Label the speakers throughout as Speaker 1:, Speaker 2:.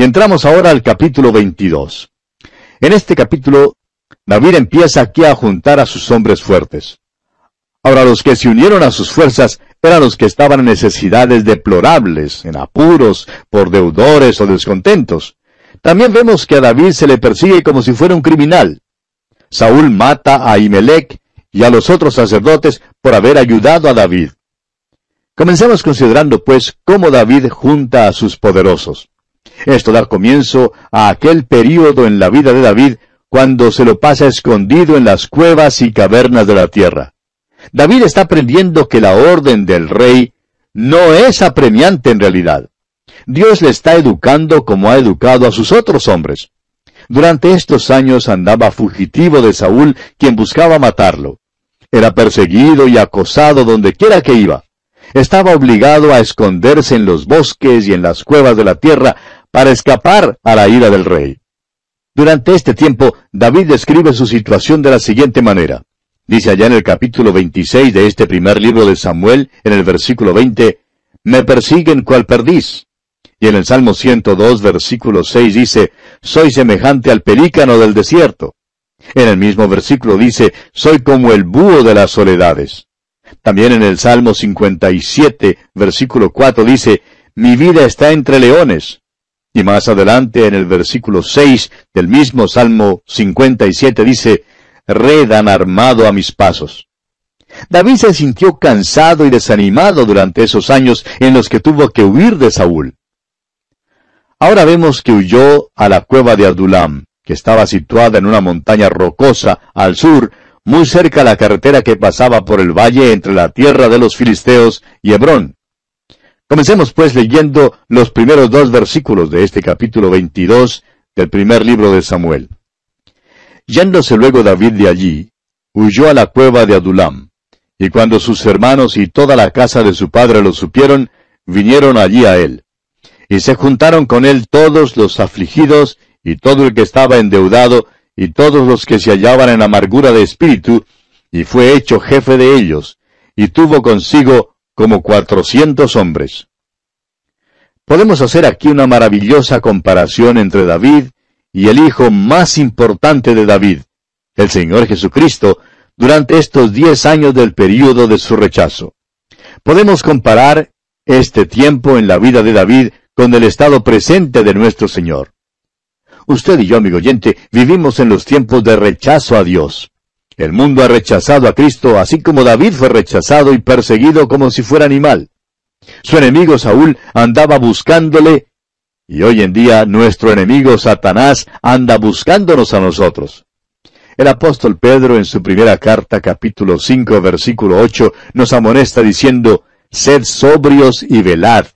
Speaker 1: Y entramos ahora al capítulo 22. En este capítulo, David empieza aquí a juntar a sus hombres fuertes. Ahora los que se unieron a sus fuerzas eran los que estaban en necesidades deplorables, en apuros, por deudores o descontentos. También vemos que a David se le persigue como si fuera un criminal. Saúl mata a Imelec y a los otros sacerdotes por haber ayudado a David. Comencemos considerando, pues, cómo David junta a sus poderosos. Esto da comienzo a aquel período en la vida de David cuando se lo pasa escondido en las cuevas y cavernas de la tierra. David está aprendiendo que la orden del rey no es apremiante en realidad. Dios le está educando como ha educado a sus otros hombres. Durante estos años andaba fugitivo de Saúl, quien buscaba matarlo. Era perseguido y acosado donde quiera que iba. Estaba obligado a esconderse en los bosques y en las cuevas de la tierra para escapar a la ira del rey. Durante este tiempo, David describe su situación de la siguiente manera. Dice allá en el capítulo 26 de este primer libro de Samuel, en el versículo 20, Me persiguen cual perdiz. Y en el Salmo 102, versículo 6 dice, Soy semejante al pelícano del desierto. En el mismo versículo dice, Soy como el búho de las soledades. También en el Salmo 57, versículo 4 dice, Mi vida está entre leones. Y más adelante en el versículo 6 del mismo Salmo 57 dice, redan armado a mis pasos. David se sintió cansado y desanimado durante esos años en los que tuvo que huir de Saúl. Ahora vemos que huyó a la cueva de Adulam, que estaba situada en una montaña rocosa al sur, muy cerca a la carretera que pasaba por el valle entre la tierra de los filisteos y Hebrón. Comencemos pues leyendo los primeros dos versículos de este capítulo 22 del primer libro de Samuel. Yéndose luego David de allí, huyó a la cueva de Adulam. Y cuando sus hermanos y toda la casa de su padre lo supieron, vinieron allí a él. Y se juntaron con él todos los afligidos, y todo el que estaba endeudado, y todos los que se hallaban en amargura de espíritu, y fue hecho jefe de ellos, y tuvo consigo como cuatrocientos hombres. Podemos hacer aquí una maravillosa comparación entre David y el hijo más importante de David, el Señor Jesucristo, durante estos diez años del período de su rechazo. Podemos comparar este tiempo en la vida de David con el estado presente de nuestro Señor. Usted y yo, amigo oyente, vivimos en los tiempos de rechazo a Dios. El mundo ha rechazado a Cristo, así como David fue rechazado y perseguido como si fuera animal. Su enemigo Saúl andaba buscándole y hoy en día nuestro enemigo Satanás anda buscándonos a nosotros. El apóstol Pedro en su primera carta capítulo 5 versículo 8 nos amonesta diciendo, Sed sobrios y velad,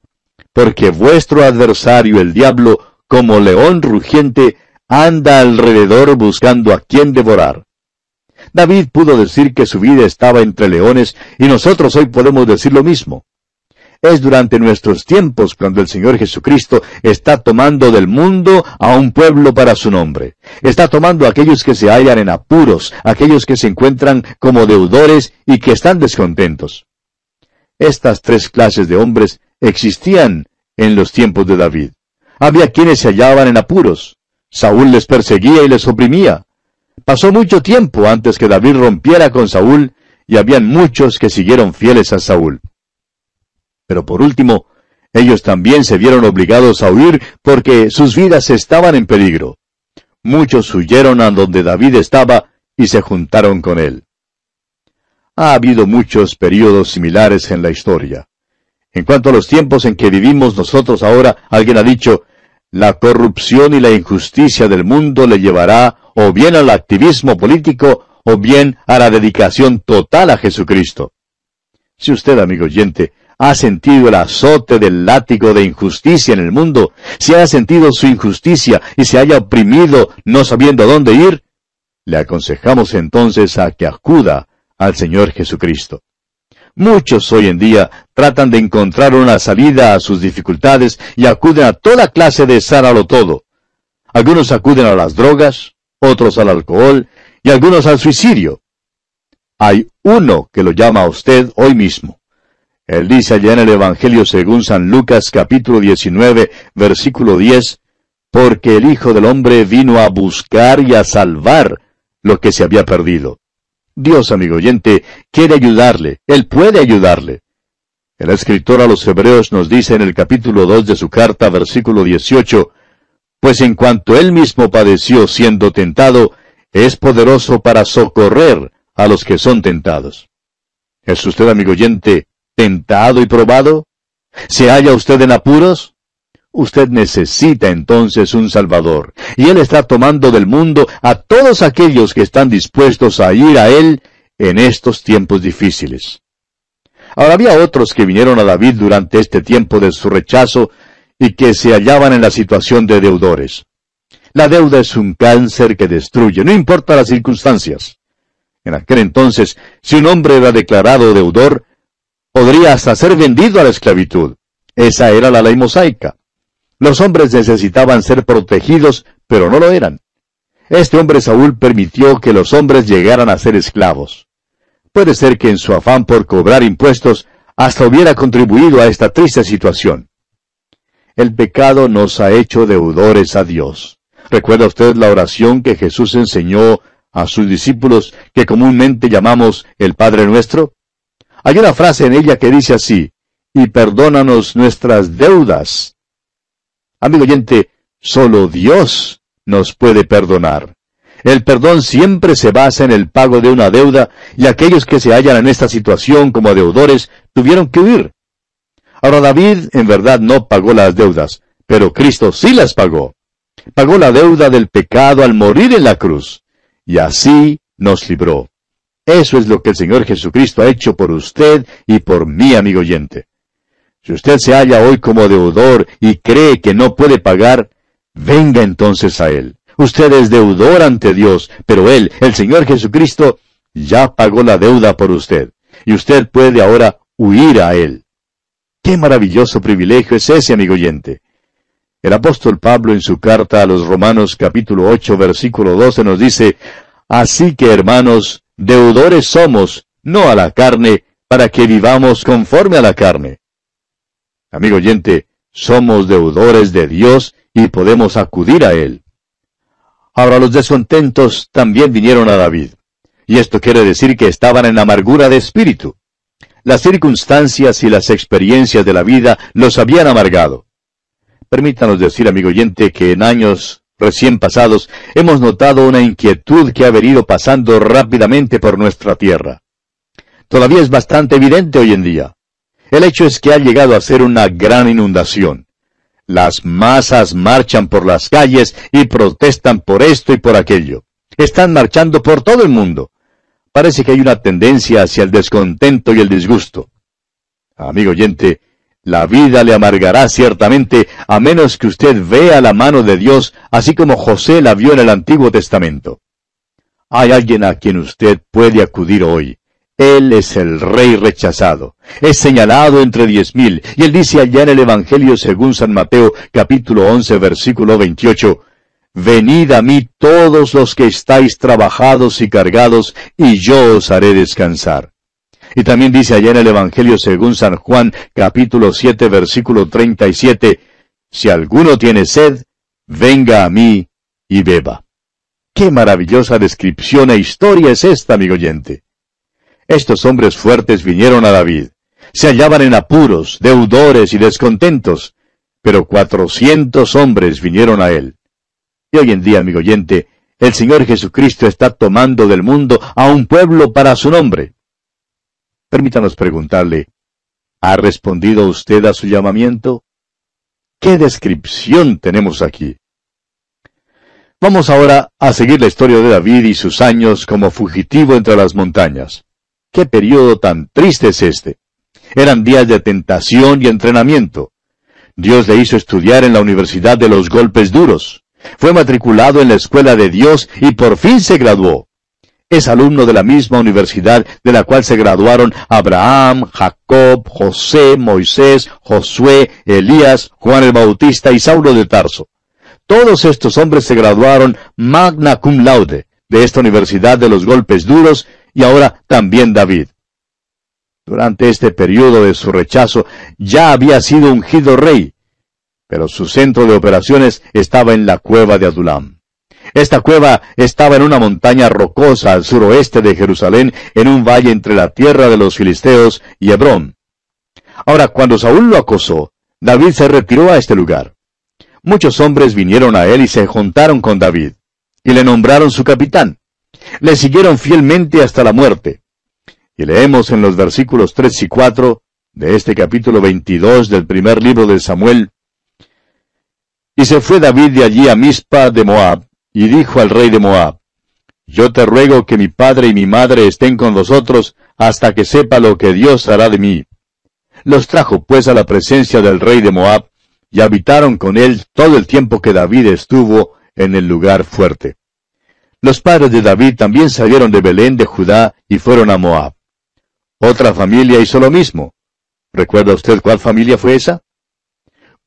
Speaker 1: porque vuestro adversario el diablo, como león rugiente, anda alrededor buscando a quien devorar. David pudo decir que su vida estaba entre leones y nosotros hoy podemos decir lo mismo. Es durante nuestros tiempos cuando el Señor Jesucristo está tomando del mundo a un pueblo para su nombre. Está tomando a aquellos que se hallan en apuros, aquellos que se encuentran como deudores y que están descontentos. Estas tres clases de hombres existían en los tiempos de David. Había quienes se hallaban en apuros. Saúl les perseguía y les oprimía. Pasó mucho tiempo antes que David rompiera con Saúl y habían muchos que siguieron fieles a Saúl. Pero por último, ellos también se vieron obligados a huir porque sus vidas estaban en peligro. Muchos huyeron a donde David estaba y se juntaron con él. Ha habido muchos periodos similares en la historia. En cuanto a los tiempos en que vivimos nosotros ahora, alguien ha dicho, la corrupción y la injusticia del mundo le llevará o bien al activismo político o bien a la dedicación total a Jesucristo. Si usted, amigo oyente, ha sentido el azote del látigo de injusticia en el mundo, si ha sentido su injusticia y se haya oprimido no sabiendo dónde ir, le aconsejamos entonces a que acuda al Señor Jesucristo. Muchos hoy en día tratan de encontrar una salida a sus dificultades y acuden a toda clase de sáralo todo. Algunos acuden a las drogas, otros al alcohol y algunos al suicidio. Hay uno que lo llama a usted hoy mismo. Él dice allá en el Evangelio según San Lucas capítulo 19, versículo 10, porque el Hijo del Hombre vino a buscar y a salvar lo que se había perdido. Dios, amigo oyente, quiere ayudarle, Él puede ayudarle. El escritor a los Hebreos nos dice en el capítulo 2 de su carta, versículo 18, Pues en cuanto Él mismo padeció siendo tentado, es poderoso para socorrer a los que son tentados. ¿Es usted, amigo oyente, tentado y probado? ¿Se halla usted en apuros? Usted necesita entonces un Salvador, y Él está tomando del mundo a todos aquellos que están dispuestos a ir a Él en estos tiempos difíciles. Ahora había otros que vinieron a David durante este tiempo de su rechazo y que se hallaban en la situación de deudores. La deuda es un cáncer que destruye, no importa las circunstancias. En aquel entonces, si un hombre era declarado deudor, podría hasta ser vendido a la esclavitud. Esa era la ley mosaica. Los hombres necesitaban ser protegidos, pero no lo eran. Este hombre Saúl permitió que los hombres llegaran a ser esclavos. Puede ser que en su afán por cobrar impuestos hasta hubiera contribuido a esta triste situación. El pecado nos ha hecho deudores a Dios. ¿Recuerda usted la oración que Jesús enseñó a sus discípulos que comúnmente llamamos el Padre Nuestro? Hay una frase en ella que dice así, y perdónanos nuestras deudas, Amigo oyente, solo Dios nos puede perdonar. El perdón siempre se basa en el pago de una deuda y aquellos que se hallan en esta situación como deudores tuvieron que huir. Ahora David en verdad no pagó las deudas, pero Cristo sí las pagó. Pagó la deuda del pecado al morir en la cruz, y así nos libró. Eso es lo que el Señor Jesucristo ha hecho por usted y por mí, amigo oyente. Si usted se halla hoy como deudor y cree que no puede pagar, venga entonces a Él. Usted es deudor ante Dios, pero Él, el Señor Jesucristo, ya pagó la deuda por usted. Y usted puede ahora huir a Él. Qué maravilloso privilegio es ese, amigo oyente. El apóstol Pablo en su carta a los Romanos capítulo 8 versículo 12 nos dice, Así que hermanos, deudores somos, no a la carne, para que vivamos conforme a la carne. Amigo oyente, somos deudores de Dios y podemos acudir a Él. Ahora los descontentos también vinieron a David. Y esto quiere decir que estaban en amargura de espíritu. Las circunstancias y las experiencias de la vida los habían amargado. Permítanos decir, amigo oyente, que en años recién pasados hemos notado una inquietud que ha venido pasando rápidamente por nuestra tierra. Todavía es bastante evidente hoy en día. El hecho es que ha llegado a ser una gran inundación. Las masas marchan por las calles y protestan por esto y por aquello. Están marchando por todo el mundo. Parece que hay una tendencia hacia el descontento y el disgusto. Amigo oyente, la vida le amargará ciertamente a menos que usted vea la mano de Dios así como José la vio en el Antiguo Testamento. Hay alguien a quien usted puede acudir hoy. Él es el rey rechazado. Es señalado entre diez mil. Y él dice allá en el Evangelio según San Mateo capítulo once versículo veintiocho, Venid a mí todos los que estáis trabajados y cargados, y yo os haré descansar. Y también dice allá en el Evangelio según San Juan capítulo siete versículo treinta y siete, Si alguno tiene sed, venga a mí y beba. Qué maravillosa descripción e historia es esta, amigo oyente. Estos hombres fuertes vinieron a David. Se hallaban en apuros, deudores y descontentos, pero cuatrocientos hombres vinieron a él. Y hoy en día, amigo oyente, el Señor Jesucristo está tomando del mundo a un pueblo para su nombre. Permítanos preguntarle, ¿ha respondido usted a su llamamiento? ¿Qué descripción tenemos aquí? Vamos ahora a seguir la historia de David y sus años como fugitivo entre las montañas. ¿Qué periodo tan triste es este? Eran días de tentación y entrenamiento. Dios le hizo estudiar en la Universidad de los Golpes Duros. Fue matriculado en la Escuela de Dios y por fin se graduó. Es alumno de la misma universidad de la cual se graduaron Abraham, Jacob, José, Moisés, Josué, Elías, Juan el Bautista y Saulo de Tarso. Todos estos hombres se graduaron magna cum laude de esta Universidad de los Golpes Duros y ahora también David. Durante este periodo de su rechazo ya había sido ungido rey, pero su centro de operaciones estaba en la cueva de Adulam. Esta cueva estaba en una montaña rocosa al suroeste de Jerusalén, en un valle entre la tierra de los filisteos y Hebrón. Ahora, cuando Saúl lo acosó, David se retiró a este lugar. Muchos hombres vinieron a él y se juntaron con David, y le nombraron su capitán. Le siguieron fielmente hasta la muerte. Y leemos en los versículos 3 y 4 de este capítulo 22 del primer libro de Samuel, Y se fue David de allí a Mizpa de Moab, y dijo al rey de Moab, Yo te ruego que mi padre y mi madre estén con vosotros hasta que sepa lo que Dios hará de mí. Los trajo pues a la presencia del rey de Moab, y habitaron con él todo el tiempo que David estuvo en el lugar fuerte. Los padres de David también salieron de Belén de Judá y fueron a Moab. Otra familia hizo lo mismo. ¿Recuerda usted cuál familia fue esa?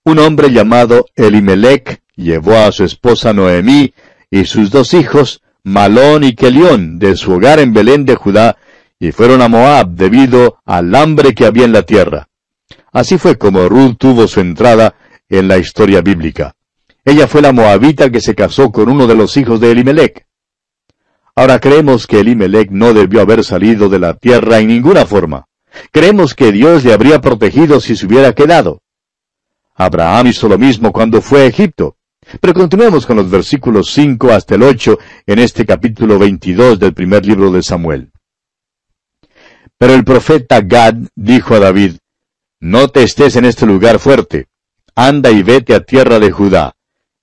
Speaker 1: Un hombre llamado Elimelech llevó a su esposa Noemí y sus dos hijos, Malón y Kelión, de su hogar en Belén de Judá, y fueron a Moab debido al hambre que había en la tierra. Así fue como Ruth tuvo su entrada en la historia bíblica. Ella fue la moabita que se casó con uno de los hijos de Elimelech. Ahora creemos que Elimelech no debió haber salido de la tierra en ninguna forma. Creemos que Dios le habría protegido si se hubiera quedado. Abraham hizo lo mismo cuando fue a Egipto. Pero continuemos con los versículos 5 hasta el 8 en este capítulo 22 del primer libro de Samuel. Pero el profeta Gad dijo a David, No te estés en este lugar fuerte, anda y vete a tierra de Judá.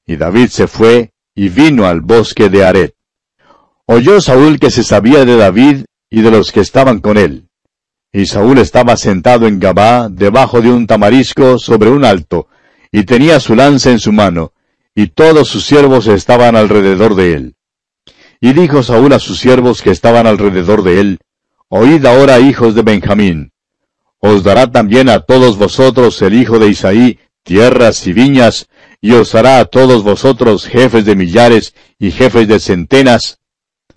Speaker 1: Y David se fue y vino al bosque de Aret. Oyó Saúl que se sabía de David y de los que estaban con él. Y Saúl estaba sentado en Gabá, debajo de un tamarisco, sobre un alto, y tenía su lanza en su mano, y todos sus siervos estaban alrededor de él. Y dijo Saúl a sus siervos que estaban alrededor de él, Oíd ahora, hijos de Benjamín. Os dará también a todos vosotros el hijo de Isaí tierras y viñas, y os hará a todos vosotros jefes de millares y jefes de centenas,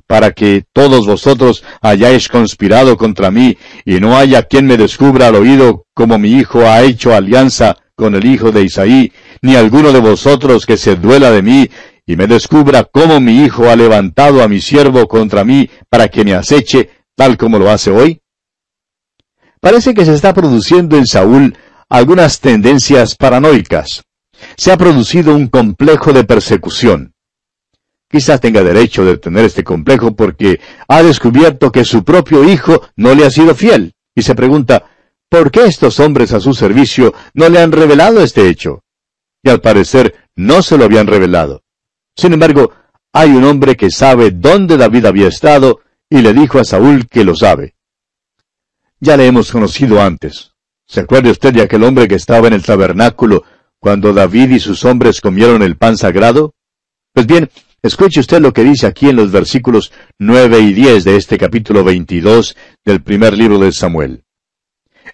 Speaker 1: para que todos vosotros hayáis conspirado contra mí, y no haya quien me descubra al oído como mi hijo ha hecho alianza con el hijo de Isaí, ni alguno de vosotros que se duela de mí, y me descubra cómo mi hijo ha levantado a mi siervo contra mí para que me aceche, tal como lo hace hoy? Parece que se está produciendo en Saúl algunas tendencias paranoicas. Se ha producido un complejo de persecución. Quizás tenga derecho de tener este complejo porque ha descubierto que su propio hijo no le ha sido fiel, y se pregunta, ¿por qué estos hombres a su servicio no le han revelado este hecho? Y al parecer no se lo habían revelado. Sin embargo, hay un hombre que sabe dónde David había estado y le dijo a Saúl que lo sabe. Ya le hemos conocido antes. ¿Se acuerda usted de aquel hombre que estaba en el tabernáculo cuando David y sus hombres comieron el pan sagrado? Pues bien, escuche usted lo que dice aquí en los versículos nueve y diez de este capítulo veintidós del primer libro de Samuel.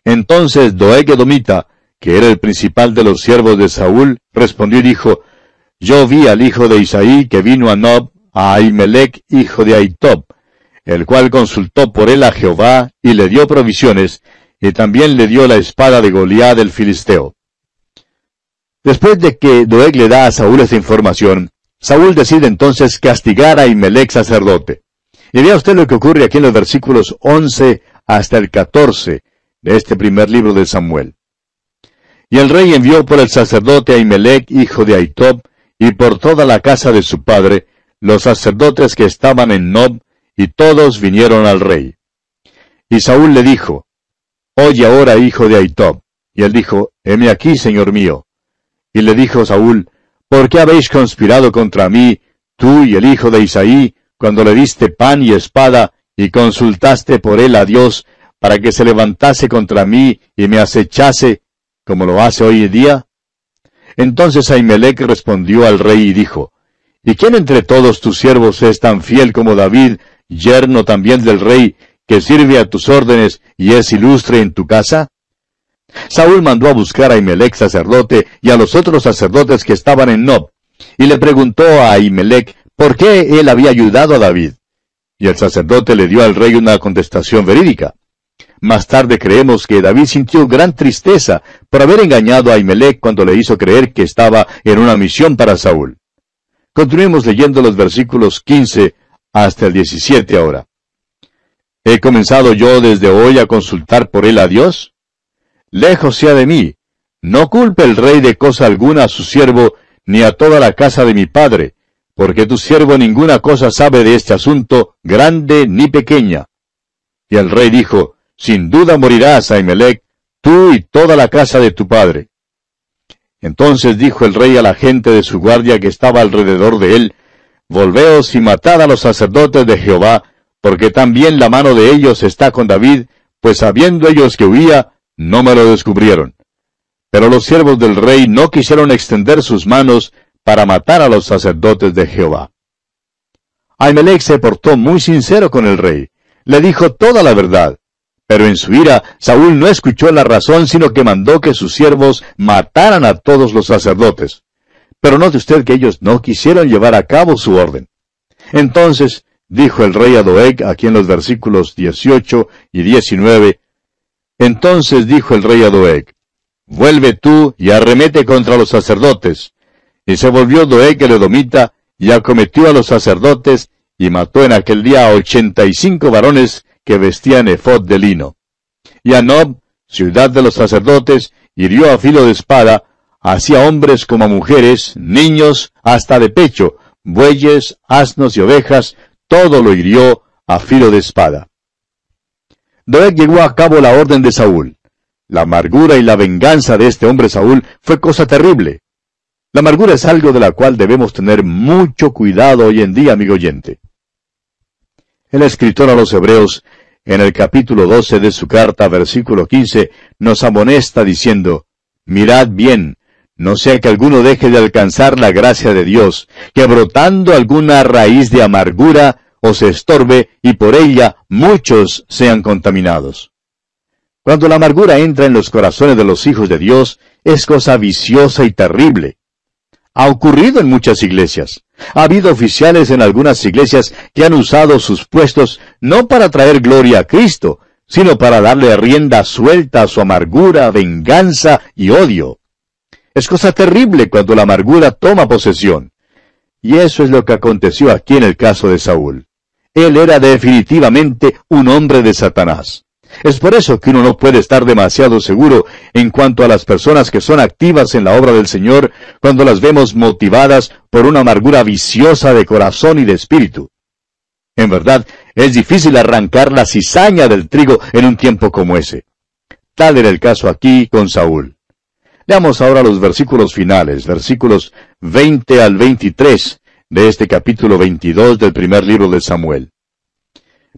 Speaker 1: Entonces Doeg Edomita, que era el principal de los siervos de Saúl, respondió y dijo, Yo vi al hijo de Isaí que vino a Nob, a Ahimelech, hijo de Aitob, el cual consultó por él a Jehová y le dio provisiones, y también le dio la espada de Goliat del Filisteo. Después de que Doeg le da a Saúl esta información, Saúl decide entonces castigar a Imelec sacerdote. Y vea usted lo que ocurre aquí en los versículos 11 hasta el 14 de este primer libro de Samuel. Y el rey envió por el sacerdote a Imelec, hijo de Aitob, y por toda la casa de su padre, los sacerdotes que estaban en Nob, y todos vinieron al rey. Y Saúl le dijo, Oye ahora, hijo de Aitob. Y él dijo, Heme aquí, señor mío. Y le dijo Saúl, ¿por qué habéis conspirado contra mí, tú y el hijo de Isaí, cuando le diste pan y espada, y consultaste por él a Dios, para que se levantase contra mí y me acechase, como lo hace hoy en día? Entonces Ahimelech respondió al rey y dijo, ¿Y quién entre todos tus siervos es tan fiel como David, yerno también del rey, que sirve a tus órdenes y es ilustre en tu casa? Saúl mandó a buscar a Imelec sacerdote y a los otros sacerdotes que estaban en Nob, y le preguntó a Imelec por qué él había ayudado a David. Y el sacerdote le dio al rey una contestación verídica. Más tarde creemos que David sintió gran tristeza por haber engañado a Imelec cuando le hizo creer que estaba en una misión para Saúl. Continuemos leyendo los versículos 15 hasta el 17 ahora. ¿He comenzado yo desde hoy a consultar por él a Dios? Lejos sea de mí. No culpe el rey de cosa alguna a su siervo, ni a toda la casa de mi padre, porque tu siervo ninguna cosa sabe de este asunto, grande ni pequeña. Y el rey dijo, Sin duda morirás, Ahimelech, tú y toda la casa de tu padre. Entonces dijo el rey a la gente de su guardia que estaba alrededor de él, Volveos y matad a los sacerdotes de Jehová, porque también la mano de ellos está con David, pues sabiendo ellos que huía, no me lo descubrieron. Pero los siervos del rey no quisieron extender sus manos para matar a los sacerdotes de Jehová. Ahimelech se portó muy sincero con el rey, le dijo toda la verdad, pero en su ira Saúl no escuchó la razón, sino que mandó que sus siervos mataran a todos los sacerdotes. Pero note usted que ellos no quisieron llevar a cabo su orden. Entonces dijo el rey a Doeg, aquí en los versículos 18 y 19, entonces dijo el rey a Doeg, vuelve tú y arremete contra los sacerdotes. Y se volvió Doeg el edomita, y acometió a los sacerdotes, y mató en aquel día a ochenta y cinco varones que vestían efod de lino. Y a Nob, ciudad de los sacerdotes, hirió a filo de espada, así a hombres como mujeres, niños, hasta de pecho, bueyes, asnos y ovejas, todo lo hirió a filo de espada. Doeg llegó a cabo la orden de Saúl. La amargura y la venganza de este hombre Saúl fue cosa terrible. La amargura es algo de la cual debemos tener mucho cuidado hoy en día, amigo oyente. El escritor a los Hebreos, en el capítulo 12 de su carta, versículo 15, nos amonesta diciendo, Mirad bien, no sea que alguno deje de alcanzar la gracia de Dios, que brotando alguna raíz de amargura o se estorbe y por ella muchos sean contaminados. Cuando la amargura entra en los corazones de los hijos de Dios, es cosa viciosa y terrible. Ha ocurrido en muchas iglesias. Ha habido oficiales en algunas iglesias que han usado sus puestos no para traer gloria a Cristo, sino para darle rienda suelta a su amargura, venganza y odio. Es cosa terrible cuando la amargura toma posesión. Y eso es lo que aconteció aquí en el caso de Saúl. Él era definitivamente un hombre de Satanás. Es por eso que uno no puede estar demasiado seguro en cuanto a las personas que son activas en la obra del Señor cuando las vemos motivadas por una amargura viciosa de corazón y de espíritu. En verdad, es difícil arrancar la cizaña del trigo en un tiempo como ese. Tal era el caso aquí con Saúl. Leamos ahora los versículos finales, versículos 20 al 23, de este capítulo 22 del primer libro de Samuel.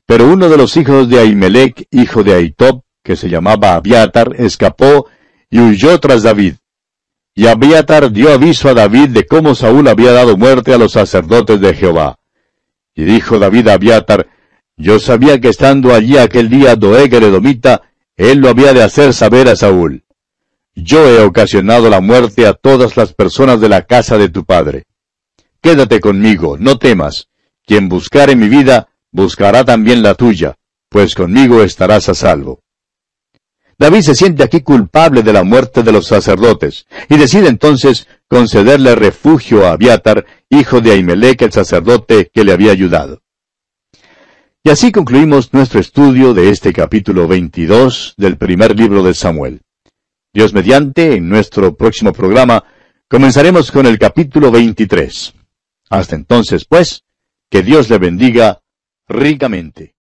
Speaker 1: Pero uno de los hijos de Ahimelech, hijo de Aitob, que se llamaba Abiatar, escapó y huyó tras David. Y Abiatar dio aviso a David de cómo Saúl había dado muerte a los sacerdotes de Jehová. Y dijo David a Abiatar, Yo sabía que estando allí aquel día Doeg el Edomita, él lo había de hacer saber a Saúl. Yo he ocasionado la muerte a todas las personas de la casa de tu padre. Quédate conmigo, no temas. Quien buscare mi vida, buscará también la tuya, pues conmigo estarás a salvo. David se siente aquí culpable de la muerte de los sacerdotes, y decide entonces concederle refugio a Abiatar, hijo de Ahimelech el sacerdote que le había ayudado. Y así concluimos nuestro estudio de este capítulo 22 del primer libro de Samuel. Dios mediante, en nuestro próximo programa, comenzaremos con el capítulo 23. Hasta entonces, pues, que Dios le bendiga ricamente.